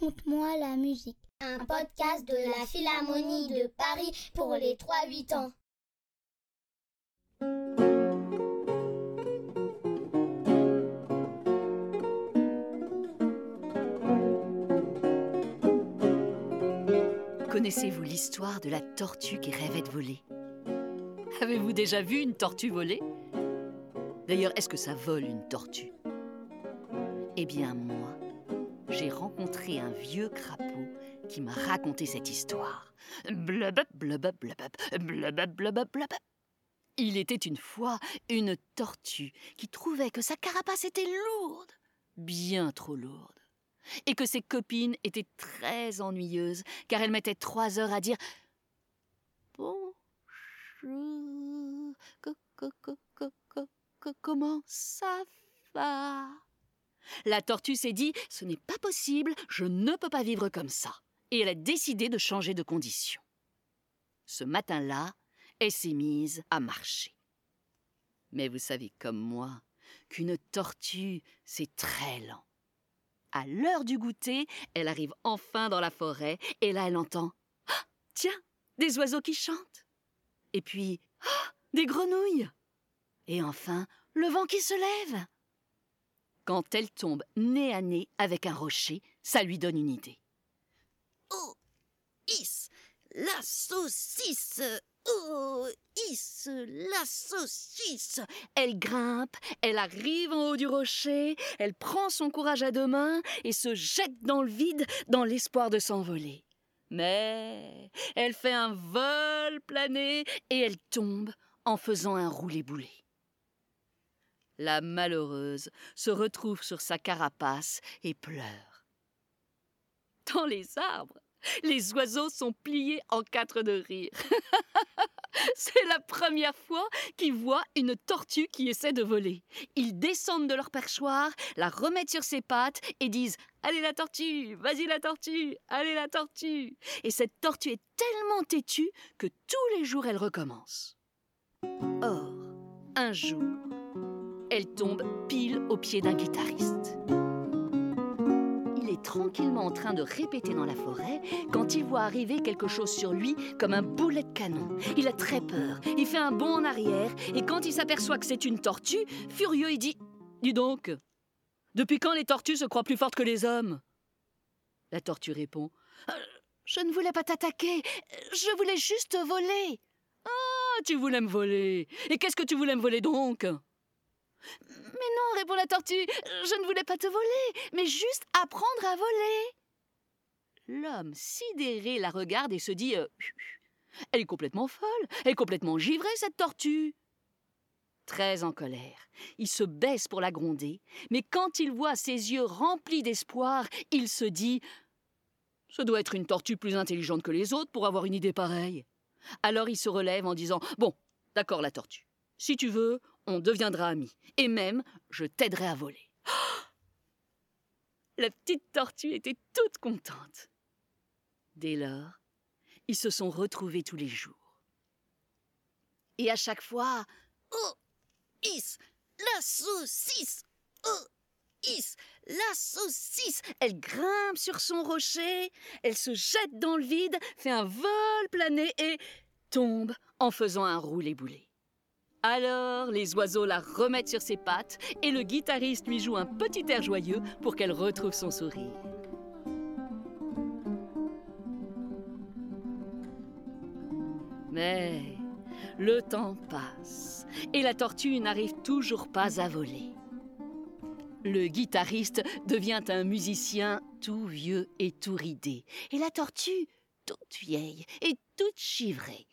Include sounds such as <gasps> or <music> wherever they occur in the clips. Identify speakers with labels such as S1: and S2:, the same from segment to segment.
S1: Raconte-moi la musique.
S2: Un podcast de la Philharmonie de Paris pour les 3-8 ans.
S3: Connaissez-vous l'histoire de la tortue qui rêvait de voler? Avez-vous déjà vu une tortue voler? D'ailleurs, est-ce que ça vole une tortue? Eh bien, moi, j'ai rencontré un vieux crapaud qui m'a raconté cette histoire. Il était une fois une tortue qui trouvait que sa carapace était lourde, bien trop lourde et que ses copines étaient très ennuyeuses, car elles mettaient trois heures à dire Bonjour, comment ça va? La tortue s'est dit Ce n'est pas possible, je ne peux pas vivre comme ça. Et elle a décidé de changer de condition. Ce matin-là, elle s'est mise à marcher. Mais vous savez comme moi qu'une tortue, c'est très lent. À l'heure du goûter, elle arrive enfin dans la forêt et là elle entend ah, Tiens, des oiseaux qui chantent. Et puis ah, des grenouilles. Et enfin, le vent qui se lève. Quand elle tombe nez à nez avec un rocher, ça lui donne une idée. Oh, is, la saucisse Oh, is, la saucisse Elle grimpe, elle arrive en haut du rocher, elle prend son courage à deux mains et se jette dans le vide dans l'espoir de s'envoler. Mais elle fait un vol plané et elle tombe en faisant un roulé-boulé. La malheureuse se retrouve sur sa carapace et pleure. Dans les arbres, les oiseaux sont pliés en quatre de rire. <laughs> C'est la première fois qu'ils voient une tortue qui essaie de voler. Ils descendent de leur perchoir, la remettent sur ses pattes et disent Allez la tortue, vas-y la tortue, allez la tortue. Et cette tortue est tellement têtue que tous les jours elle recommence. Or, un jour, elle tombe pile au pied d'un guitariste tranquillement en train de répéter dans la forêt quand il voit arriver quelque chose sur lui comme un boulet de canon. Il a très peur, il fait un bond en arrière et quand il s'aperçoit que c'est une tortue, furieux, il dit Dis donc, depuis quand les tortues se croient plus fortes que les hommes? La tortue répond euh, Je ne voulais pas t'attaquer, je voulais juste voler. Ah, tu voulais me voler. Et qu'est-ce que tu voulais me voler donc? Mais non, répond la tortue, je ne voulais pas te voler, mais juste apprendre à voler. L'homme, sidéré, la regarde et se dit euh, Elle est complètement folle, elle est complètement givrée, cette tortue. Très en colère, il se baisse pour la gronder, mais quand il voit ses yeux remplis d'espoir, il se dit Ce doit être une tortue plus intelligente que les autres pour avoir une idée pareille. Alors il se relève en disant Bon, d'accord, la tortue. Si tu veux, on deviendra amis. Et même, je t'aiderai à voler. <gasps> La petite tortue était toute contente. Dès lors, ils se sont retrouvés tous les jours. Et à chaque fois, oh, is, la saucisse, oh, is, la saucisse. Elle grimpe sur son rocher, elle se jette dans le vide, fait un vol plané et tombe en faisant un roulé-boulé. Alors, les oiseaux la remettent sur ses pattes et le guitariste lui joue un petit air joyeux pour qu'elle retrouve son sourire. Mais le temps passe et la tortue n'arrive toujours pas à voler. Le guitariste devient un musicien tout vieux et tout ridé, et la tortue toute vieille et toute chivrée.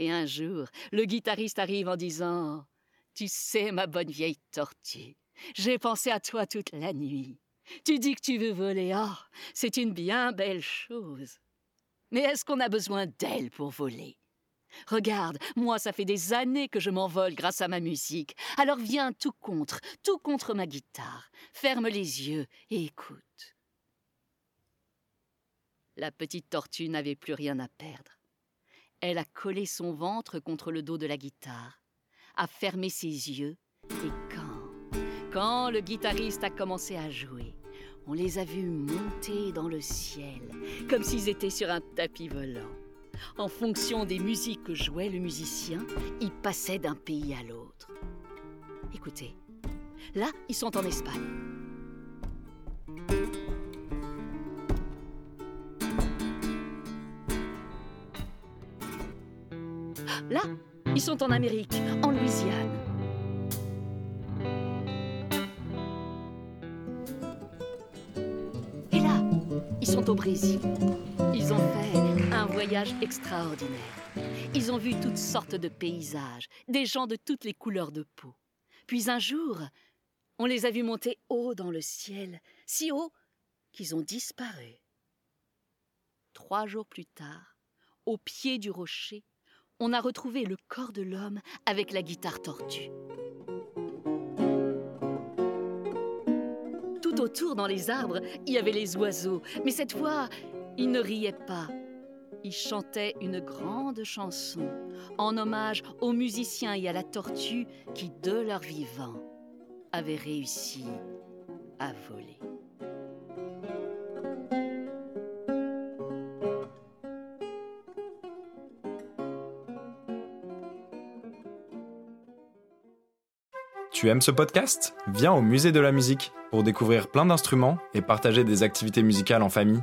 S3: Et un jour, le guitariste arrive en disant Tu sais, ma bonne vieille tortue, j'ai pensé à toi toute la nuit. Tu dis que tu veux voler. Oh, c'est une bien belle chose. Mais est-ce qu'on a besoin d'elle pour voler? Regarde, moi, ça fait des années que je m'envole grâce à ma musique. Alors viens tout contre, tout contre ma guitare. Ferme les yeux et écoute. La petite tortue n'avait plus rien à perdre. Elle a collé son ventre contre le dos de la guitare, a fermé ses yeux, et quand, quand le guitariste a commencé à jouer, On les a vus monter dans le ciel, comme s'ils étaient sur un tapis volant. En fonction des musiques que jouait le musicien, ils passaient d'un pays à l'autre. Écoutez, là, ils sont en Espagne. Là, ils sont en Amérique, en Louisiane. Et là, ils sont au Brésil. Ils ont fait un voyage extraordinaire. Ils ont vu toutes sortes de paysages, des gens de toutes les couleurs de peau. Puis un jour, on les a vus monter haut dans le ciel, si haut qu'ils ont disparu. Trois jours plus tard, au pied du rocher, on a retrouvé le corps de l'homme avec la guitare tortue. Tout autour dans les arbres, il y avait les oiseaux, mais cette fois, ils ne riaient pas. Ils chantaient une grande chanson en hommage aux musiciens et à la tortue qui, de leur vivant, avaient réussi à voler.
S1: Tu aimes ce podcast? Viens au musée de la musique pour découvrir plein d'instruments et partager des activités musicales en famille.